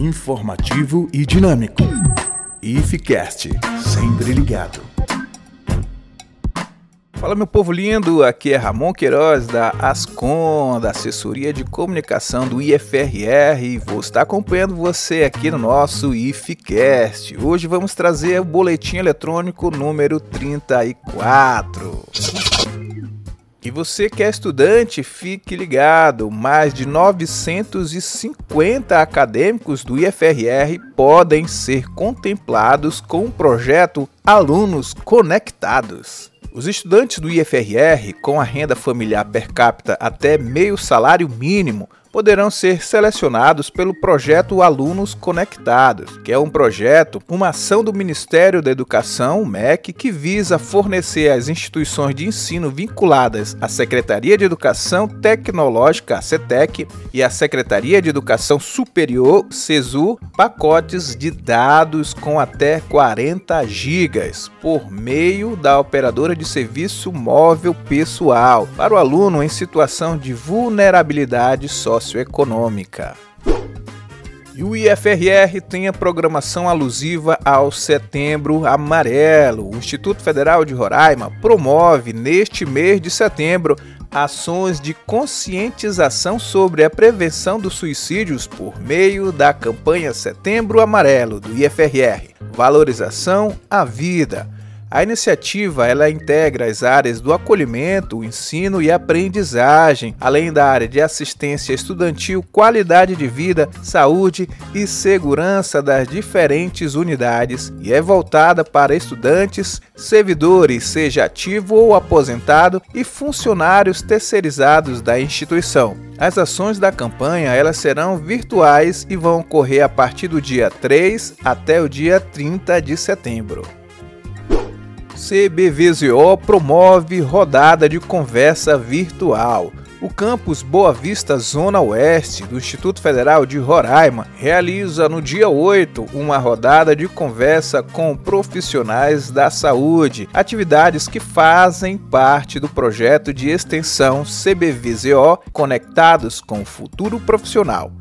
informativo e dinâmico. IFCast, sempre ligado. Fala meu povo lindo, aqui é Ramon Queiroz da Ascom, da Assessoria de Comunicação do IFRR e vou estar acompanhando você aqui no nosso IFCast. Hoje vamos trazer o boletim eletrônico número 34. E você que é estudante, fique ligado, mais de 950 acadêmicos do IFRR podem ser contemplados com o projeto Alunos Conectados. Os estudantes do IFRR com a renda familiar per capita até meio salário mínimo poderão ser selecionados pelo projeto Alunos Conectados, que é um projeto, uma ação do Ministério da Educação, MEC, que visa fornecer às instituições de ensino vinculadas à Secretaria de Educação Tecnológica, CETEC, e à Secretaria de Educação Superior, CESU, pacotes de dados com até 40 gigas por meio da operadora de serviço móvel pessoal. Para o aluno em situação de vulnerabilidade social socioeconômica. E o IFRR tem a programação alusiva ao Setembro Amarelo. O Instituto Federal de Roraima promove neste mês de setembro ações de conscientização sobre a prevenção dos suicídios por meio da campanha Setembro Amarelo do IFRR. Valorização à vida a iniciativa ela integra as áreas do acolhimento, ensino e aprendizagem, além da área de assistência estudantil, qualidade de vida, saúde e segurança das diferentes unidades e é voltada para estudantes, servidores, seja ativo ou aposentado, e funcionários terceirizados da instituição. As ações da campanha elas serão virtuais e vão ocorrer a partir do dia 3 até o dia 30 de setembro. CBVZO promove rodada de conversa virtual. O campus Boa Vista Zona Oeste do Instituto Federal de Roraima realiza no dia 8 uma rodada de conversa com profissionais da saúde, atividades que fazem parte do projeto de extensão CBVZO Conectados com o Futuro Profissional.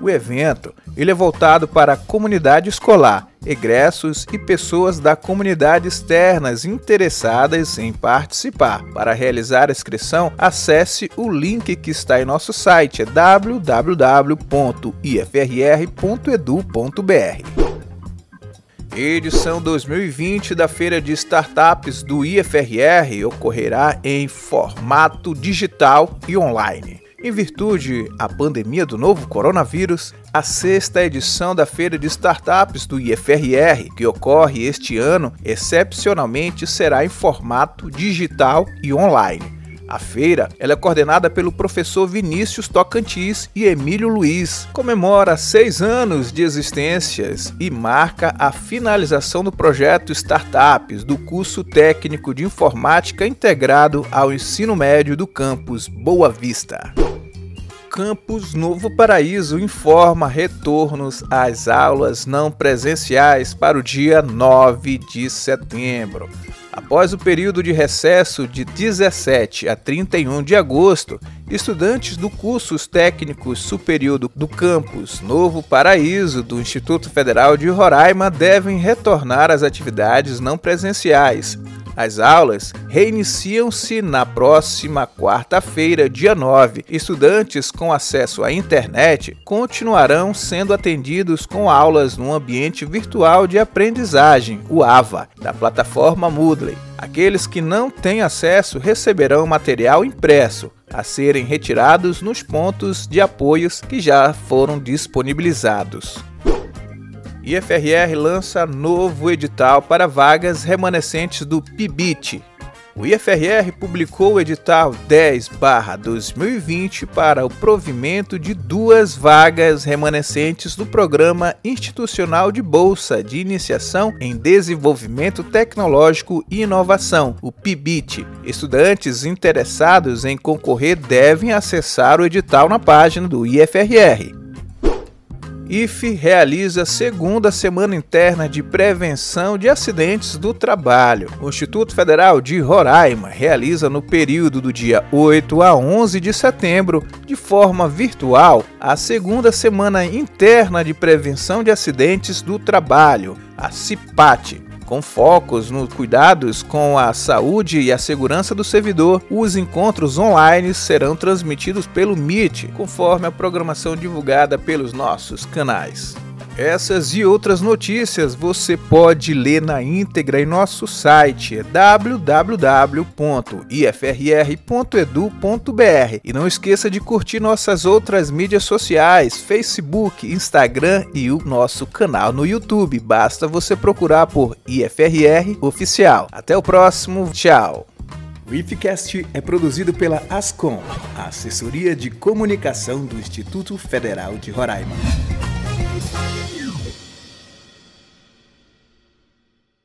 O evento ele é voltado para a comunidade escolar, egressos e pessoas da comunidade externas interessadas em participar. Para realizar a inscrição, acesse o link que está em nosso site, www.ifrr.edu.br. Edição 2020 da Feira de Startups do IFRR ocorrerá em formato digital e online. Em virtude da pandemia do novo coronavírus, a sexta edição da Feira de Startups do IFRR, que ocorre este ano, excepcionalmente será em formato digital e online. A feira é coordenada pelo professor Vinícius Tocantins e Emílio Luiz. Comemora seis anos de existências e marca a finalização do projeto Startups do curso técnico de informática integrado ao ensino médio do campus Boa Vista. Campus Novo Paraíso informa retornos às aulas não presenciais para o dia 9 de setembro. Após o período de recesso de 17 a 31 de agosto, estudantes do cursos técnicos superior do, campus Novo Paraíso do Instituto Federal de Roraima devem retornar às atividades não presenciais. As aulas reiniciam-se na próxima quarta-feira, dia 9. Estudantes com acesso à internet continuarão sendo atendidos com aulas no ambiente virtual de aprendizagem, o AVA, da plataforma Moodle. Aqueles que não têm acesso receberão material impresso a serem retirados nos pontos de apoios que já foram disponibilizados. IFRR lança novo edital para vagas remanescentes do PIBIT. O IFRR publicou o edital 10/2020 para o provimento de duas vagas remanescentes do Programa Institucional de Bolsa de Iniciação em Desenvolvimento Tecnológico e Inovação, o PIBIT. Estudantes interessados em concorrer devem acessar o edital na página do IFRR. IFE realiza segunda semana interna de prevenção de acidentes do trabalho. O Instituto Federal de Roraima realiza no período do dia 8 a 11 de setembro, de forma virtual, a segunda semana interna de prevenção de acidentes do trabalho, a CIPAT com focos nos cuidados com a saúde e a segurança do servidor, os encontros online serão transmitidos pelo Meet, conforme a programação divulgada pelos nossos canais. Essas e outras notícias você pode ler na íntegra em nosso site www.ifrr.edu.br e não esqueça de curtir nossas outras mídias sociais, Facebook, Instagram e o nosso canal no YouTube. Basta você procurar por IFRR Oficial. Até o próximo, tchau! O IFCast é produzido pela Ascom, a Assessoria de Comunicação do Instituto Federal de Roraima.